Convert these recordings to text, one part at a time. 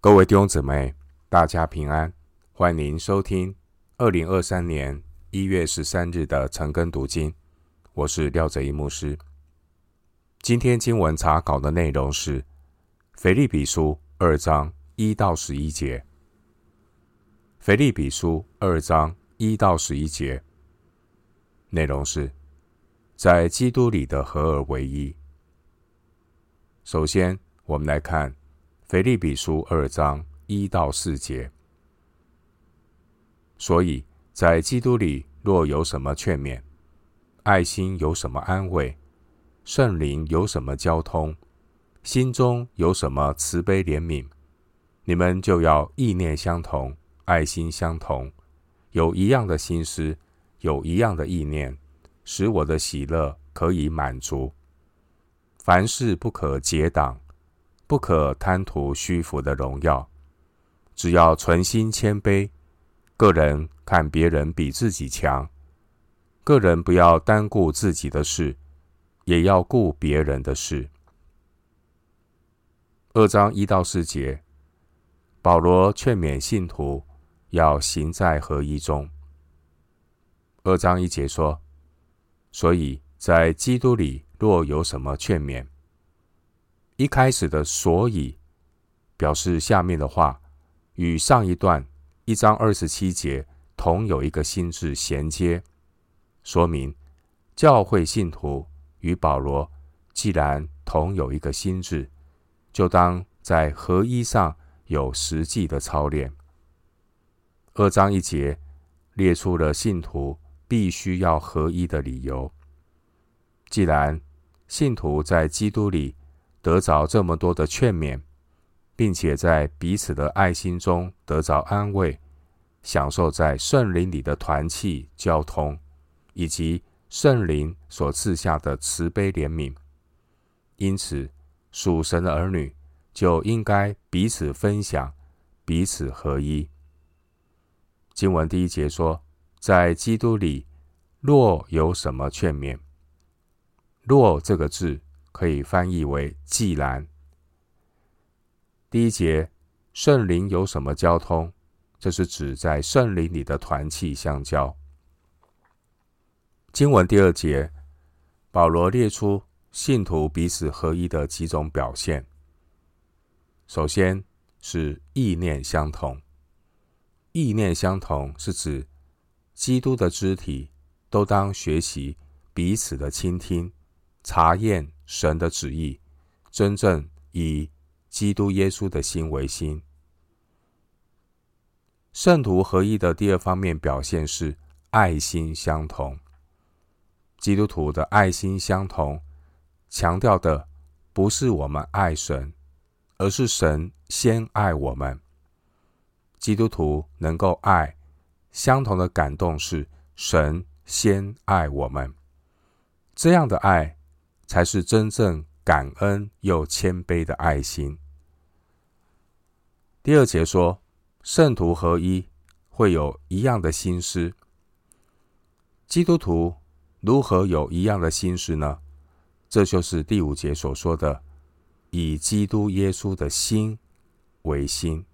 各位弟兄姊妹，大家平安，欢迎收听二零二三年一月十三日的晨更读经。我是廖哲一牧师。今天经文查考的内容是腓立比书二章一到十一节。腓立比书二章一到十一节内容是在基督里的合而为一。首先，我们来看。腓利比书二章一到四节，所以在基督里若有什么劝勉，爱心有什么安慰，圣灵有什么交通，心中有什么慈悲怜悯，你们就要意念相同，爱心相同，有一样的心思，有一样的意念，使我的喜乐可以满足。凡事不可结党。不可贪图虚浮的荣耀，只要存心谦卑。个人看别人比自己强，个人不要单顾自己的事，也要顾别人的事。二章一到四节，保罗劝勉信徒要行在合一中。二章一节说：“所以在基督里，若有什么劝勉。”一开始的所以，表示下面的话与上一段一章二十七节同有一个心智衔接，说明教会信徒与保罗既然同有一个心智，就当在合一上有实际的操练。二章一节列出了信徒必须要合一的理由。既然信徒在基督里。得着这么多的劝勉，并且在彼此的爱心中得着安慰，享受在圣灵里的团契交通，以及圣灵所赐下的慈悲怜悯。因此，属神的儿女就应该彼此分享，彼此合一。经文第一节说，在基督里，若有什么劝勉，若这个字。可以翻译为“既然”。第一节，圣灵有什么交通？这是指在圣灵里的团契相交。经文第二节，保罗列出信徒彼此合一的几种表现。首先是意念相同，意念相同是指基督的肢体都当学习彼此的倾听。查验神的旨意，真正以基督耶稣的心为心。圣徒合一的第二方面表现是爱心相同。基督徒的爱心相同，强调的不是我们爱神，而是神先爱我们。基督徒能够爱，相同的感动是神先爱我们，这样的爱。才是真正感恩又谦卑的爱心。第二节说，圣徒合一会有一样的心思。基督徒如何有一样的心思呢？这就是第五节所说的，以基督耶稣的心为心。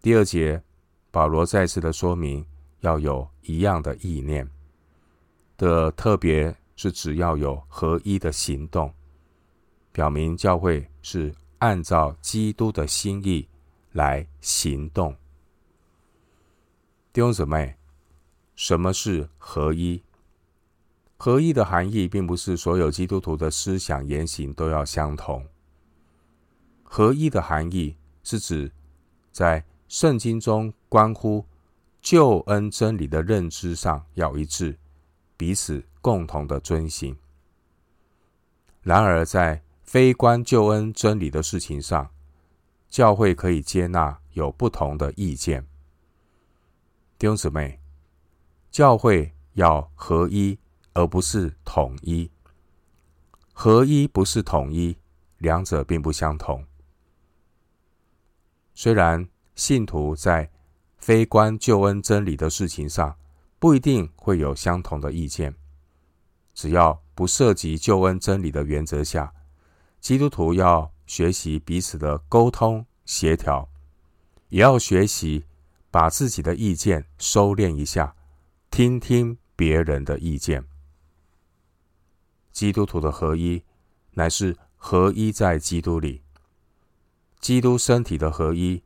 第二节，保罗再次的说明要有一样的意念的特别。是只要有合一的行动，表明教会是按照基督的心意来行动。弟兄姊妹，什么是合一？合一的含义，并不是所有基督徒的思想言行都要相同。合一的含义是指在圣经中关乎救恩真理的认知上要一致，彼此。共同的遵行。然而，在非关救恩真理的事情上，教会可以接纳有不同的意见。弟兄姊妹，教会要合一，而不是统一。合一不是统一，两者并不相同。虽然信徒在非关救恩真理的事情上不一定会有相同的意见。只要不涉及救恩真理的原则下，基督徒要学习彼此的沟通协调，也要学习把自己的意见收敛一下，听听别人的意见。基督徒的合一，乃是合一在基督里，基督身体的合一，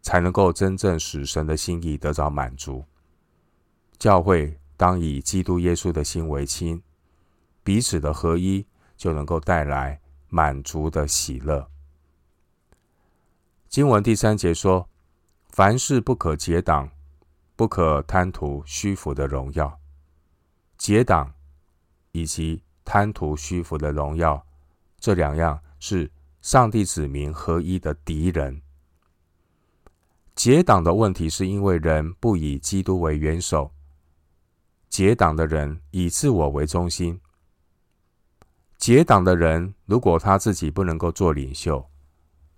才能够真正使神的心意得到满足。教会当以基督耶稣的心为亲，彼此的合一就能够带来满足的喜乐。经文第三节说：“凡事不可结党，不可贪图虚浮的荣耀。”结党以及贪图虚浮的荣耀，这两样是上帝子民合一的敌人。结党的问题是因为人不以基督为元首。结党的人以自我为中心。结党的人如果他自己不能够做领袖，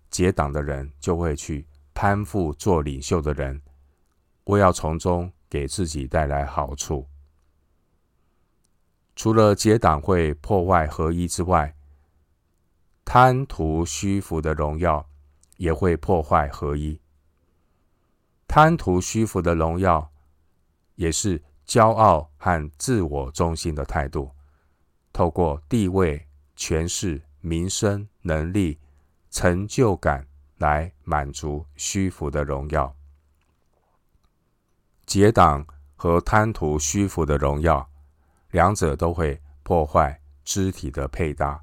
结党的人就会去攀附做领袖的人，为要从中给自己带来好处。除了结党会破坏合一之外，贪图虚浮的荣耀也会破坏合一。贪图虚浮的荣耀也是。骄傲和自我中心的态度，透过地位、权势、名声、能力、成就感来满足虚浮的荣耀。结党和贪图虚浮的荣耀，两者都会破坏肢体的配搭。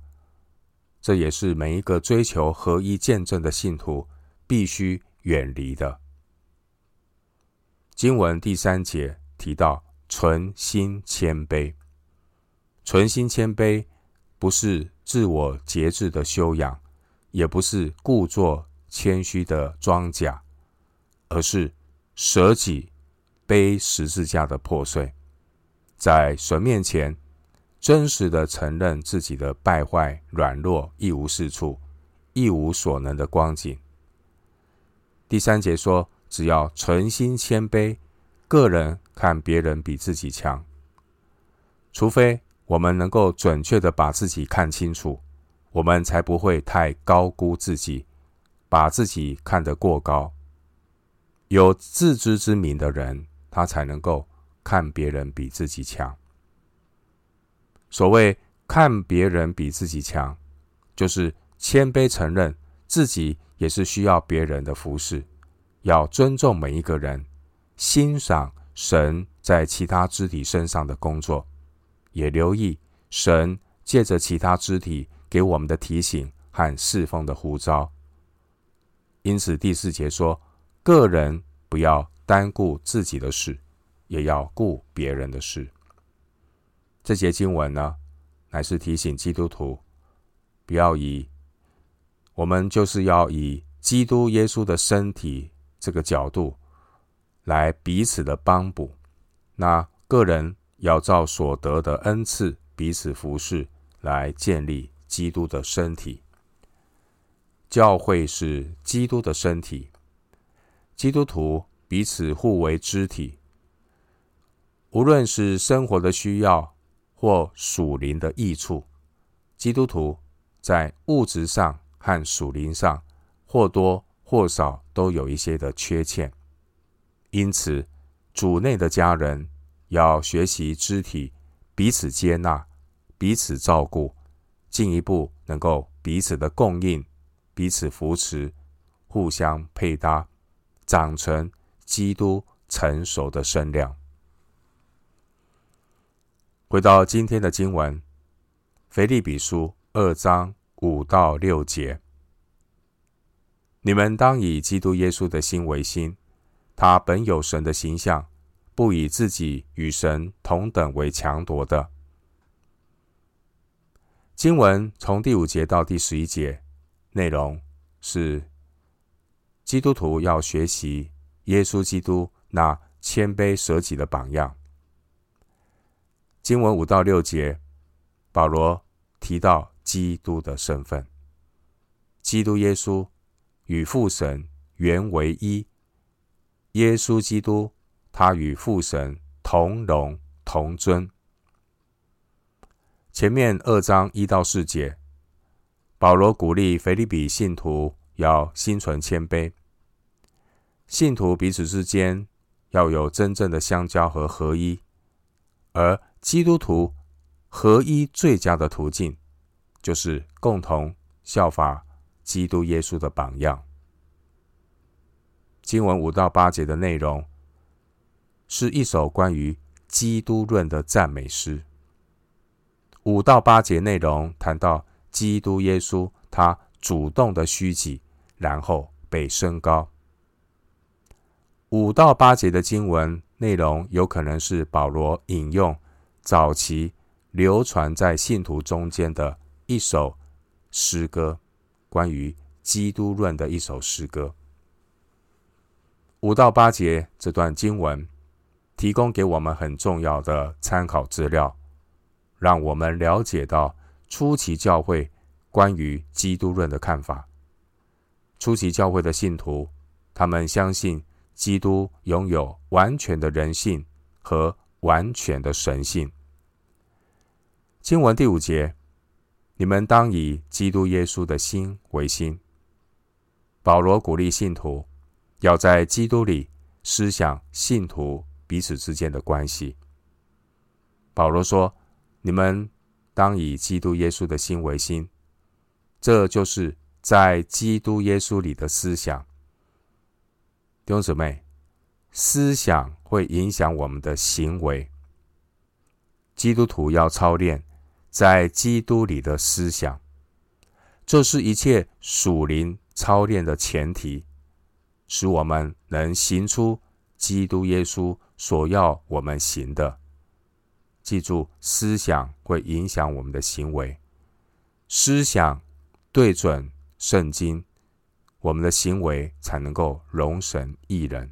这也是每一个追求合一见证的信徒必须远离的。经文第三节提到。存心谦卑，存心谦卑不是自我节制的修养，也不是故作谦虚的装甲，而是舍己背十字架的破碎，在神面前真实的承认自己的败坏、软弱、一无是处、一无所能的光景。第三节说，只要存心谦卑。个人看别人比自己强，除非我们能够准确的把自己看清楚，我们才不会太高估自己，把自己看得过高。有自知之明的人，他才能够看别人比自己强。所谓看别人比自己强，就是谦卑承认自己也是需要别人的服侍，要尊重每一个人。欣赏神在其他肢体身上的工作，也留意神借着其他肢体给我们的提醒和侍奉的呼召。因此，第四节说：个人不要单顾自己的事，也要顾别人的事。这节经文呢，乃是提醒基督徒，不要以我们就是要以基督耶稣的身体这个角度。来彼此的帮补，那个人要照所得的恩赐彼此服侍，来建立基督的身体。教会是基督的身体，基督徒彼此互为肢体。无论是生活的需要或属灵的益处，基督徒在物质上和属灵上或多或少都有一些的缺欠。因此，主内的家人要学习肢体彼此接纳、彼此照顾，进一步能够彼此的供应、彼此扶持、互相配搭，长成基督成熟的身量。回到今天的经文，腓立比书二章五到六节：你们当以基督耶稣的心为心。他本有神的形象，不以自己与神同等为强夺的。经文从第五节到第十一节，内容是基督徒要学习耶稣基督那谦卑舍己的榜样。经文五到六节，保罗提到基督的身份，基督耶稣与父神原为一。耶稣基督，他与父神同荣同尊。前面二章一到四节，保罗鼓励腓立比信徒要心存谦卑，信徒彼此之间要有真正的相交和合一，而基督徒合一最佳的途径，就是共同效法基督耶稣的榜样。经文五到八节的内容，是一首关于基督论的赞美诗。五到八节内容谈到基督耶稣，他主动的虚己，然后被升高。五到八节的经文内容有可能是保罗引用早期流传在信徒中间的一首诗歌，关于基督论的一首诗歌。五到八节这段经文提供给我们很重要的参考资料，让我们了解到初期教会关于基督论的看法。初期教会的信徒，他们相信基督拥有完全的人性和完全的神性。经文第五节，你们当以基督耶稣的心为心。保罗鼓励信徒。要在基督里思想信徒彼此之间的关系。保罗说：“你们当以基督耶稣的心为心。”这就是在基督耶稣里的思想。弟兄姊妹，思想会影响我们的行为。基督徒要操练在基督里的思想，这是一切属灵操练的前提。使我们能行出基督耶稣所要我们行的。记住，思想会影响我们的行为。思想对准圣经，我们的行为才能够荣神益人。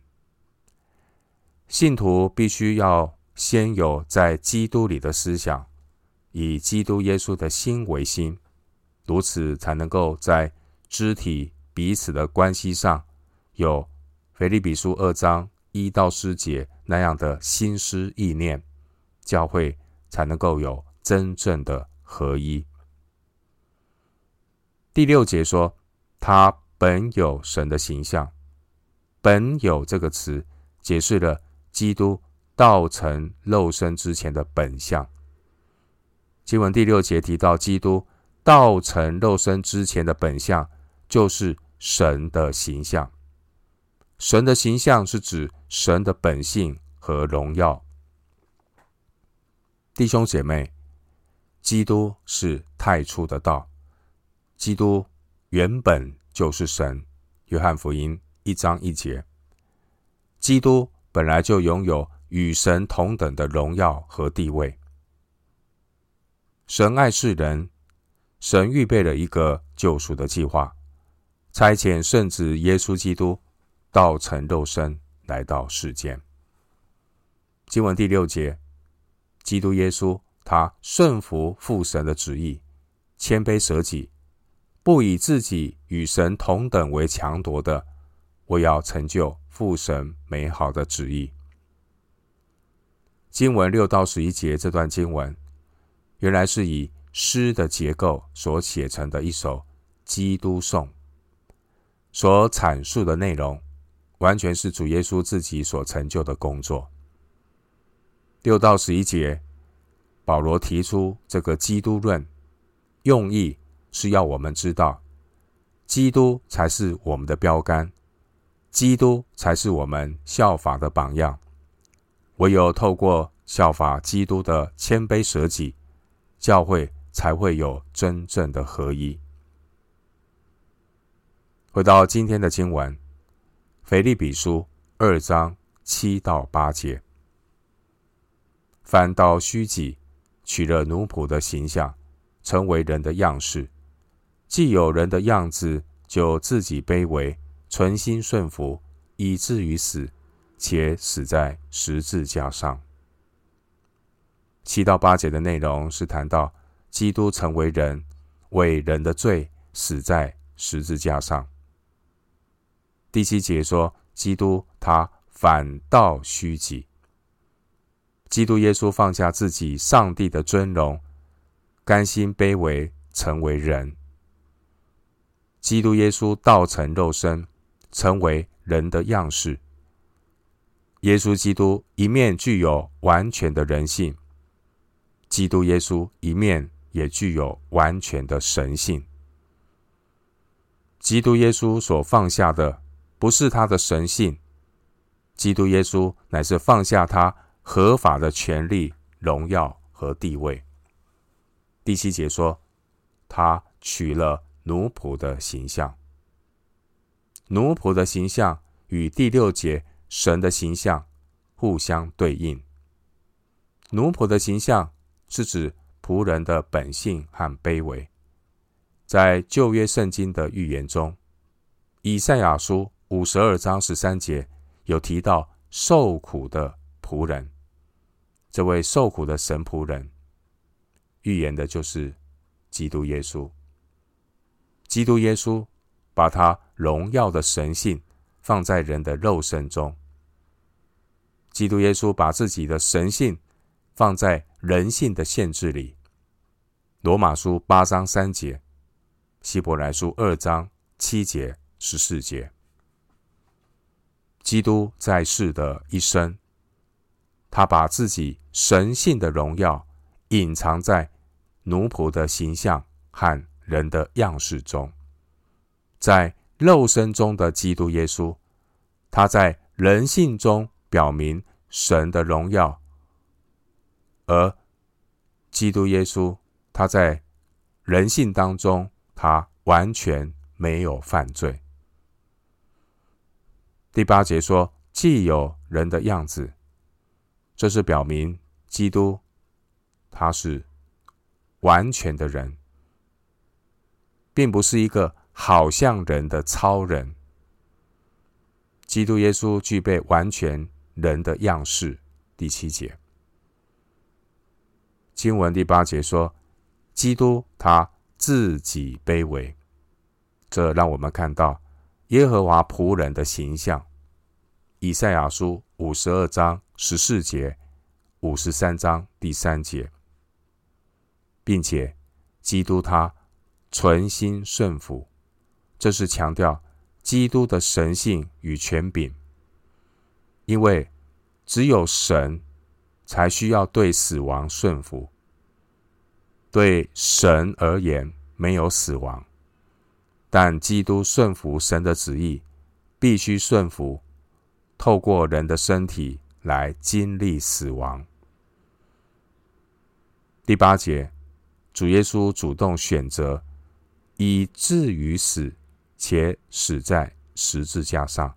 信徒必须要先有在基督里的思想，以基督耶稣的心为心，如此才能够在肢体彼此的关系上。有腓立比书二章一到四节那样的心思意念，教会才能够有真正的合一。第六节说，他本有神的形象，本有这个词解释了基督道成肉身之前的本相。经文第六节提到，基督道成肉身之前的本相，就是神的形象。神的形象是指神的本性和荣耀。弟兄姐妹，基督是太初的道，基督原本就是神。约翰福音一章一节，基督本来就拥有与神同等的荣耀和地位。神爱世人，神预备了一个救赎的计划，差遣圣子耶稣基督。道成肉身来到世间。经文第六节，基督耶稣他顺服父神的旨意，谦卑舍己，不以自己与神同等为强夺的，我要成就父神美好的旨意。经文六到十一节这段经文，原来是以诗的结构所写成的一首基督颂，所阐述的内容。完全是主耶稣自己所成就的工作。六到十一节，保罗提出这个基督论，用意是要我们知道，基督才是我们的标杆，基督才是我们效法的榜样。唯有透过效法基督的谦卑舍己，教会才会有真正的合一。回到今天的经文。腓立比书二章七到八节，反倒虚己，取了奴仆的形象，成为人的样式。既有人的样子，就自己卑微，存心顺服，以至于死，且死在十字架上。七到八节的内容是谈到基督成为人，为人的罪死在十字架上。第七节说，基督他反倒虚己，基督耶稣放下自己上帝的尊荣，甘心卑微成为人，基督耶稣道成肉身，成为人的样式。耶稣基督一面具有完全的人性，基督耶稣一面也具有完全的神性。基督耶稣所放下的不是他的神性，基督耶稣乃是放下他合法的权利、荣耀和地位。第七节说，他取了奴仆的形象。奴仆的形象与第六节神的形象互相对应。奴仆的形象是指仆人的本性和卑微。在旧约圣经的预言中，以赛亚书五十二章十三节有提到受苦的仆人。这位受苦的神仆人，预言的就是基督耶稣。基督耶稣把他荣耀的神性放在人的肉身中。基督耶稣把自己的神性放在人性的限制里。罗马书八章三节。希伯来书二章七节十四节，基督在世的一生，他把自己神性的荣耀隐藏在奴仆的形象和人的样式中，在肉身中的基督耶稣，他在人性中表明神的荣耀，而基督耶稣他在人性当中。他完全没有犯罪。第八节说，既有人的样子，这是表明基督他是完全的人，并不是一个好像人的超人。基督耶稣具备完全人的样式。第七节，经文第八节说，基督他。自己卑微，这让我们看到耶和华仆人的形象。以赛亚书五十二章十四节、五十三章第三节，并且基督他存心顺服，这是强调基督的神性与权柄。因为只有神才需要对死亡顺服。对神而言，没有死亡，但基督顺服神的旨意，必须顺服，透过人的身体来经历死亡。第八节，主耶稣主动选择以至于死，且死在十字架上，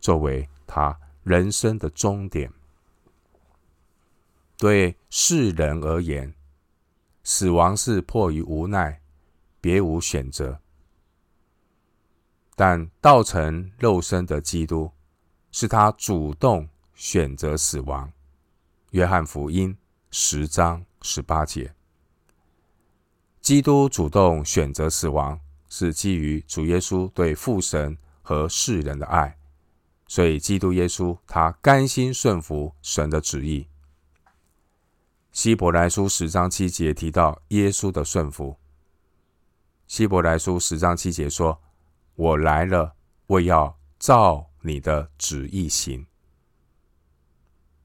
作为他人生的终点。对世人而言，死亡是迫于无奈，别无选择。但道成肉身的基督，是他主动选择死亡。约翰福音十章十八节，基督主动选择死亡，是基于主耶稣对父神和世人的爱。所以，基督耶稣他甘心顺服神的旨意。希伯来书十章七节提到耶稣的顺服。希伯来书十章七节说：“我来了，为要照你的旨意行。”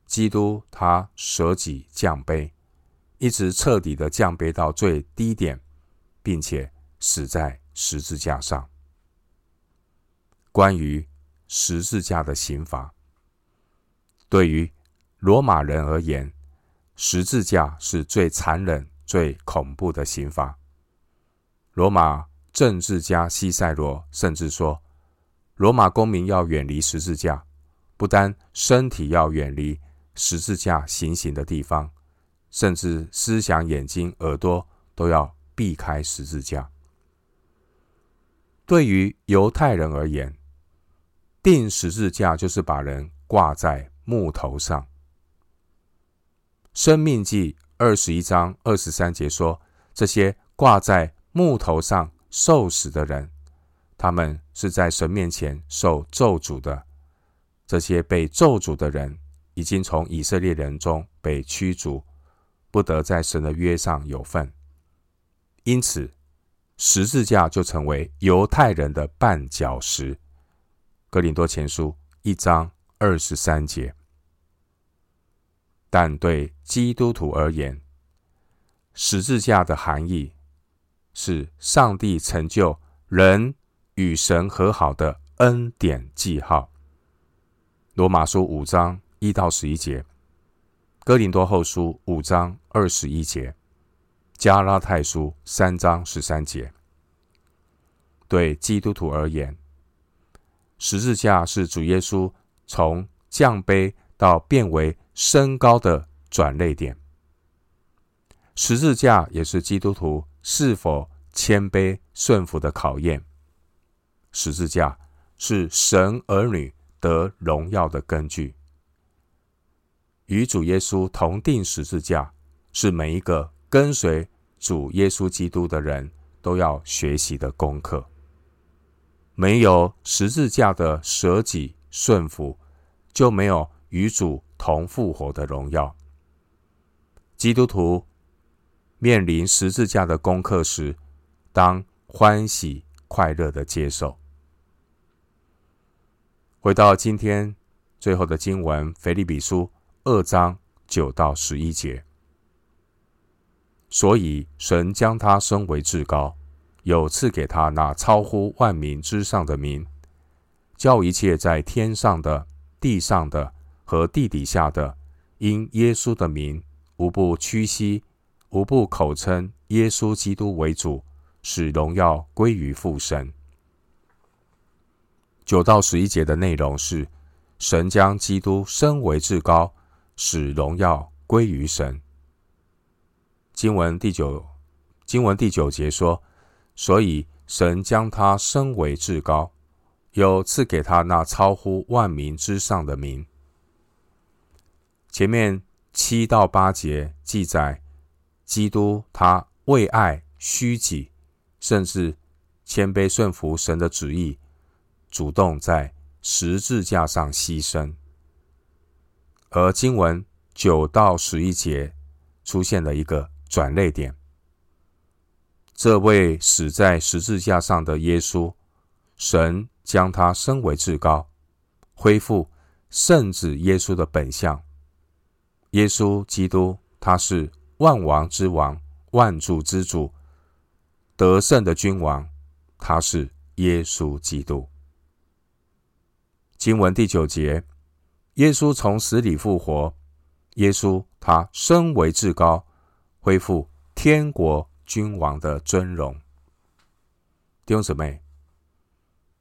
基督他舍己降卑，一直彻底的降卑到最低点，并且死在十字架上。关于十字架的刑罚，对于罗马人而言，十字架是最残忍、最恐怖的刑罚。罗马政治家西塞罗甚至说，罗马公民要远离十字架，不单身体要远离十字架行刑的地方，甚至思想、眼睛、耳朵都要避开十字架。对于犹太人而言，钉十字架就是把人挂在木头上。生命记二十一章二十三节说：“这些挂在木头上受死的人，他们是在神面前受咒诅的。这些被咒诅的人，已经从以色列人中被驱逐，不得在神的约上有份。因此，十字架就成为犹太人的绊脚石。哥林多前书一章二十三节。但对基督徒而言，十字架的含义是上帝成就人与神和好的恩典记号。罗马书五章一到十一节，哥林多后书五章二十一节，加拉太书三章十三节。对基督徒而言，十字架是主耶稣从降卑到变为升高的转捩点。十字架也是基督徒是否谦卑顺服的考验。十字架是神儿女得荣耀的根据。与主耶稣同钉十字架，是每一个跟随主耶稣基督的人都要学习的功课。没有十字架的舍己顺服，就没有与主同复活的荣耀。基督徒面临十字架的功课时，当欢喜快乐的接受。回到今天最后的经文，腓立比书二章九到十一节。所以神将他升为至高。有赐给他那超乎万民之上的名，叫一切在天上的、地上的和地底下的，因耶稣的名，无不屈膝，无不口称耶稣基督为主，使荣耀归于父神。九到十一节的内容是，神将基督升为至高，使荣耀归于神。经文第九，经文第九节说。所以，神将他升为至高，又赐给他那超乎万民之上的名。前面七到八节记载，基督他为爱虚己，甚至谦卑顺服神的旨意，主动在十字架上牺牲。而经文九到十一节出现了一个转捩点。这位死在十字架上的耶稣，神将他升为至高，恢复圣子耶稣的本相。耶稣基督，他是万王之王，万主之主，得胜的君王，他是耶稣基督。经文第九节，耶稣从死里复活，耶稣他升为至高，恢复天国。君王的尊荣，弟兄姊妹，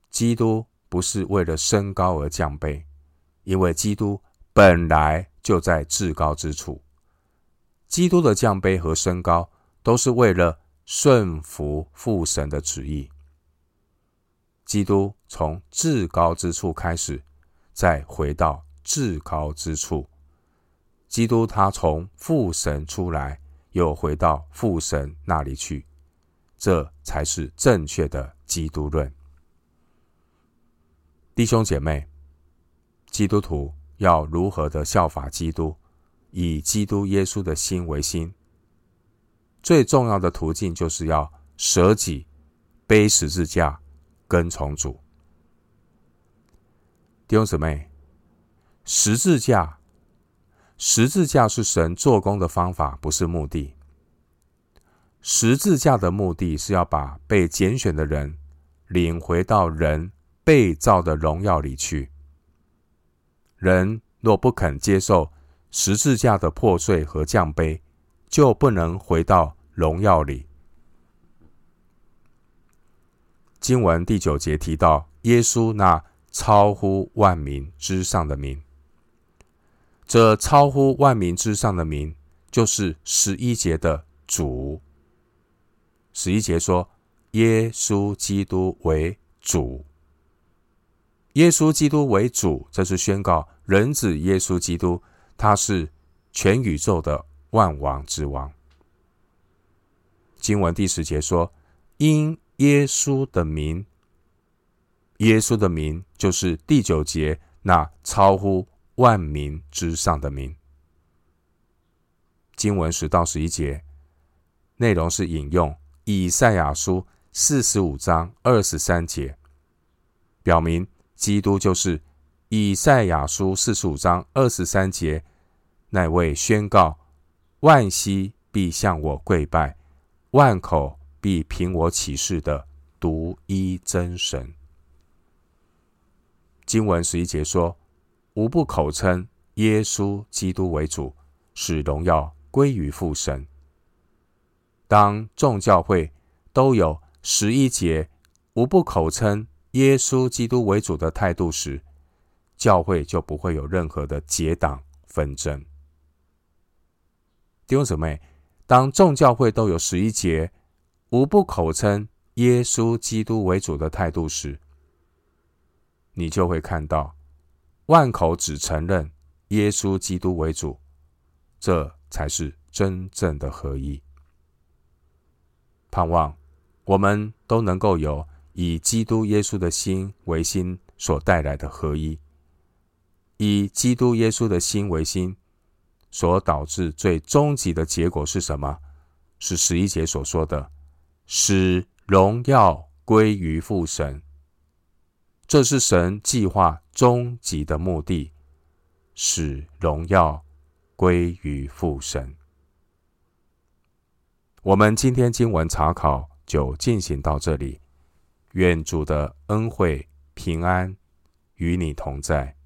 基督不是为了升高而降卑，因为基督本来就在至高之处。基督的降卑和升高，都是为了顺服父神的旨意。基督从至高之处开始，再回到至高之处。基督他从父神出来。又回到父神那里去，这才是正确的基督论。弟兄姐妹，基督徒要如何的效法基督，以基督耶稣的心为心？最重要的途径就是要舍己，背十字架，跟从主。弟兄姊妹，十字架。十字架是神做工的方法，不是目的。十字架的目的是要把被拣选的人领回到人被造的荣耀里去。人若不肯接受十字架的破碎和降卑，就不能回到荣耀里。经文第九节提到耶稣那超乎万民之上的名。这超乎万民之上的名，就是十一节的主。十一节说：“耶稣基督为主。”耶稣基督为主，这是宣告人子耶稣基督，他是全宇宙的万王之王。经文第十节说：“因耶稣的名，耶稣的名就是第九节那超乎。”万民之上的名，经文十到十一节内容是引用以赛亚书四十五章二十三节，表明基督就是以赛亚书四十五章二十三节乃为宣告万膝必向我跪拜，万口必凭我起誓的独一真神。经文十一节说：“无不口称耶稣基督为主，使荣耀归于父神。”当众教会都有十一节无不口称耶稣基督为主的态度时，教会就不会有任何的结党纷争。弟兄姊妹，当众教会都有十一节无不口称耶稣基督为主的态度时，你就会看到，万口只承认耶稣基督为主，这才是真正的合一。盼望我们都能够有以基督耶稣的心为心所带来的合一，以基督耶稣的心为心所导致最终极的结果是什么？是十一节所说的，使荣耀归于父神。这是神计划终极的目的，使荣耀归于父神。我们今天经文查考就进行到这里，愿主的恩惠平安与你同在。